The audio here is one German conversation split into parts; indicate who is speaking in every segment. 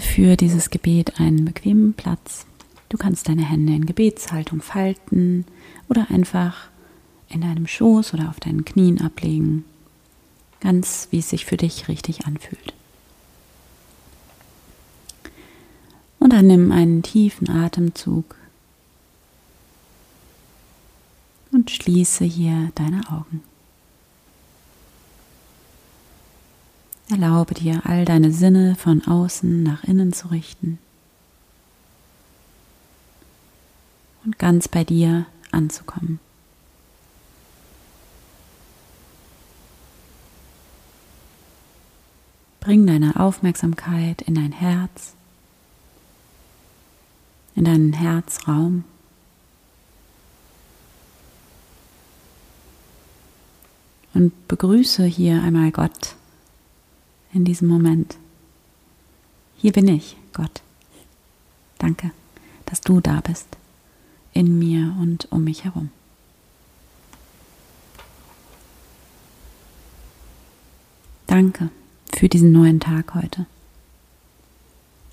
Speaker 1: Für dieses Gebet einen bequemen Platz. Du kannst deine Hände in Gebetshaltung falten oder einfach in deinem Schoß oder auf deinen Knien ablegen, ganz wie es sich für dich richtig anfühlt. Und dann nimm einen tiefen Atemzug und schließe hier deine Augen. Erlaube dir, all deine Sinne von außen nach innen zu richten und ganz bei dir anzukommen. Bring deine Aufmerksamkeit in dein Herz in deinen Herzraum. Und begrüße hier einmal Gott in diesem Moment. Hier bin ich, Gott. Danke, dass du da bist, in mir und um mich herum. Danke für diesen neuen Tag heute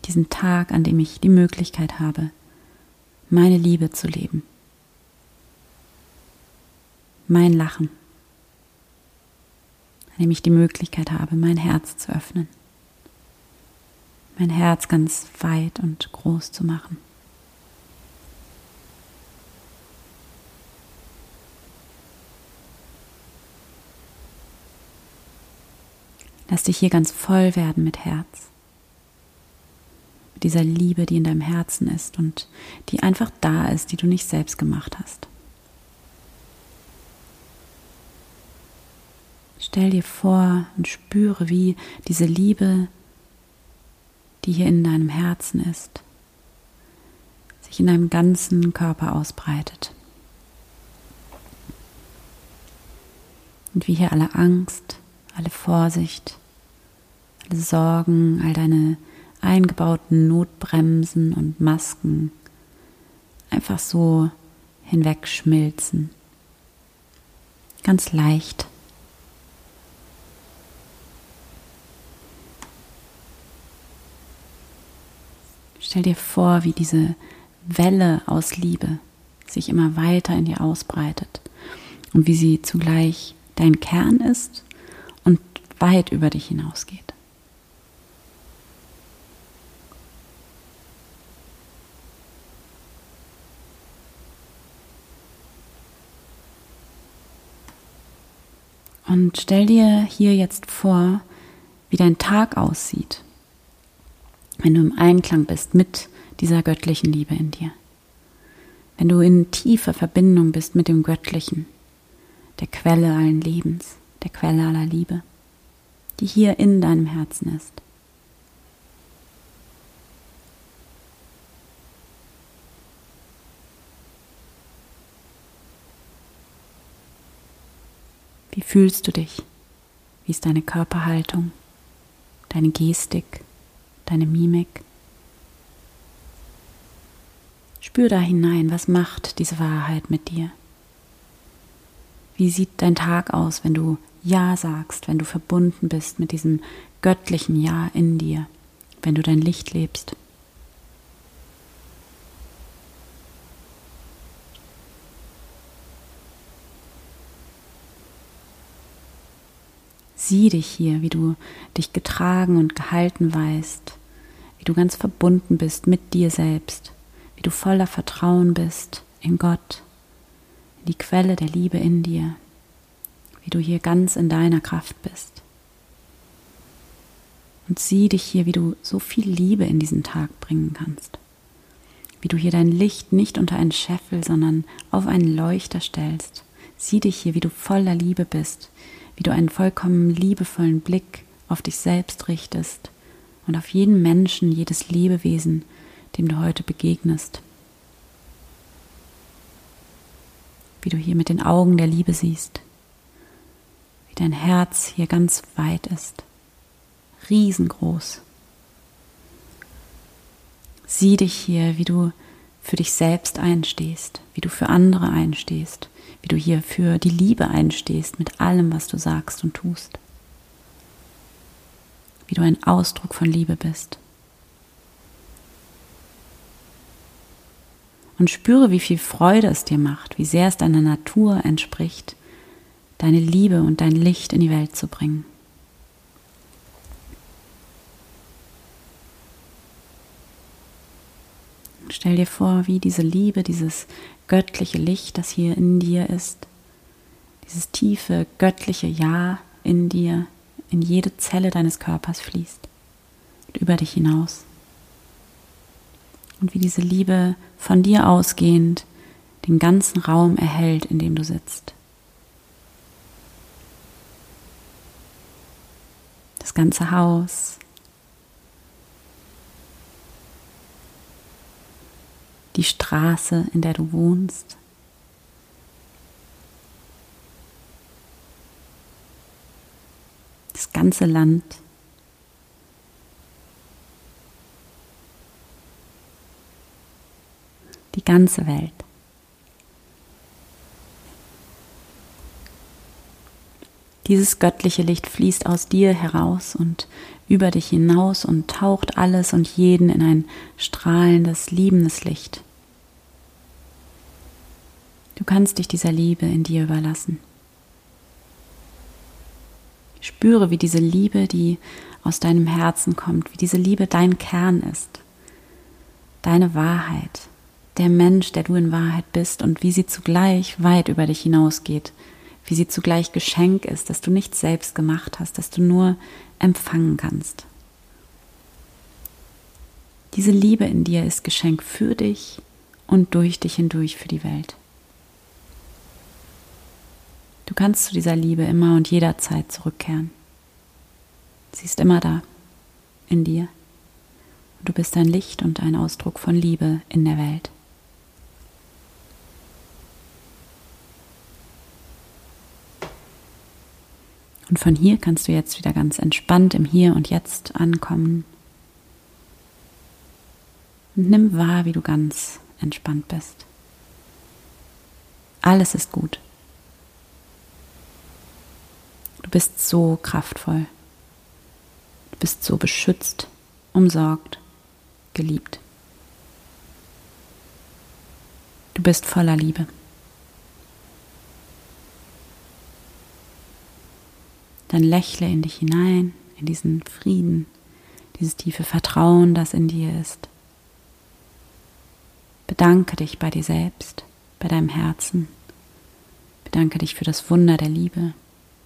Speaker 1: diesen Tag, an dem ich die Möglichkeit habe, meine Liebe zu leben, mein Lachen, an dem ich die Möglichkeit habe, mein Herz zu öffnen, mein Herz ganz weit und groß zu machen. Lass dich hier ganz voll werden mit Herz dieser Liebe, die in deinem Herzen ist und die einfach da ist, die du nicht selbst gemacht hast. Stell dir vor und spüre, wie diese Liebe, die hier in deinem Herzen ist, sich in deinem ganzen Körper ausbreitet. Und wie hier alle Angst, alle Vorsicht, alle Sorgen, all deine eingebauten Notbremsen und Masken einfach so hinwegschmilzen. Ganz leicht. Stell dir vor, wie diese Welle aus Liebe sich immer weiter in dir ausbreitet und wie sie zugleich dein Kern ist und weit über dich hinausgeht. Und stell dir hier jetzt vor, wie dein Tag aussieht, wenn du im Einklang bist mit dieser göttlichen Liebe in dir. Wenn du in tiefer Verbindung bist mit dem Göttlichen, der Quelle allen Lebens, der Quelle aller Liebe, die hier in deinem Herzen ist. Wie fühlst du dich? Wie ist deine Körperhaltung, deine Gestik, deine Mimik? Spür da hinein, was macht diese Wahrheit mit dir? Wie sieht dein Tag aus, wenn du Ja sagst, wenn du verbunden bist mit diesem göttlichen Ja in dir, wenn du dein Licht lebst? Sieh dich hier, wie du dich getragen und gehalten weißt, wie du ganz verbunden bist mit dir selbst, wie du voller Vertrauen bist in Gott, in die Quelle der Liebe in dir, wie du hier ganz in deiner Kraft bist. Und sieh dich hier, wie du so viel Liebe in diesen Tag bringen kannst, wie du hier dein Licht nicht unter einen Scheffel, sondern auf einen Leuchter stellst. Sieh dich hier, wie du voller Liebe bist, wie du einen vollkommen liebevollen Blick auf dich selbst richtest und auf jeden Menschen, jedes Lebewesen, dem du heute begegnest. Wie du hier mit den Augen der Liebe siehst, wie dein Herz hier ganz weit ist, riesengroß. Sieh dich hier, wie du für dich selbst einstehst, wie du für andere einstehst, wie du hier für die Liebe einstehst mit allem, was du sagst und tust wie du ein Ausdruck von Liebe bist. Und spüre, wie viel Freude es dir macht, wie sehr es deiner Natur entspricht, deine Liebe und dein Licht in die Welt zu bringen. Stell dir vor, wie diese Liebe, dieses göttliche Licht, das hier in dir ist, dieses tiefe göttliche Ja in dir, in jede Zelle deines Körpers fließt und über dich hinaus. Und wie diese Liebe von dir ausgehend den ganzen Raum erhält, in dem du sitzt. Das ganze Haus, die Straße, in der du wohnst. Das ganze Land. Die ganze Welt. Dieses göttliche Licht fließt aus dir heraus und über dich hinaus und taucht alles und jeden in ein strahlendes, liebendes Licht. Du kannst dich dieser Liebe in dir überlassen. Spüre, wie diese Liebe, die aus deinem Herzen kommt, wie diese Liebe dein Kern ist, deine Wahrheit, der Mensch, der du in Wahrheit bist und wie sie zugleich weit über dich hinausgeht, wie sie zugleich Geschenk ist, dass du nichts selbst gemacht hast, dass du nur empfangen kannst. Diese Liebe in dir ist Geschenk für dich und durch dich hindurch für die Welt. Du kannst zu dieser Liebe immer und jederzeit zurückkehren. Sie ist immer da, in dir. Und du bist ein Licht und ein Ausdruck von Liebe in der Welt. Und von hier kannst du jetzt wieder ganz entspannt im Hier und Jetzt ankommen. Und nimm wahr, wie du ganz entspannt bist. Alles ist gut. Du bist so kraftvoll. Du bist so beschützt, umsorgt, geliebt. Du bist voller Liebe. Dann lächle in dich hinein, in diesen Frieden, dieses tiefe Vertrauen, das in dir ist. Bedanke dich bei dir selbst, bei deinem Herzen. Bedanke dich für das Wunder der Liebe,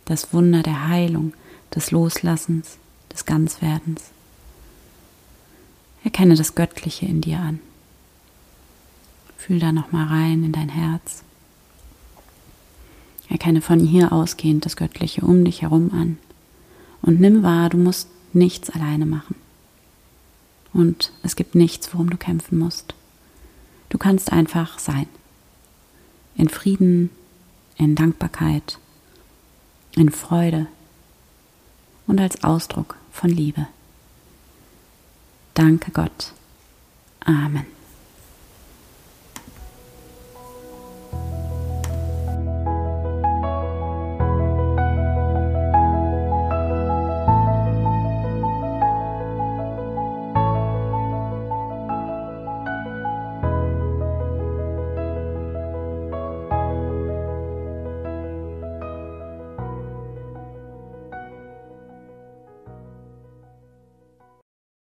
Speaker 1: das Wunder der Heilung, des Loslassens, des Ganzwerdens. Erkenne das Göttliche in dir an. Fühl da nochmal rein in dein Herz. Erkenne von hier ausgehend das Göttliche um dich herum an und nimm wahr, du musst nichts alleine machen. Und es gibt nichts, worum du kämpfen musst. Du kannst einfach sein. In Frieden, in Dankbarkeit, in Freude und als Ausdruck von Liebe. Danke Gott. Amen.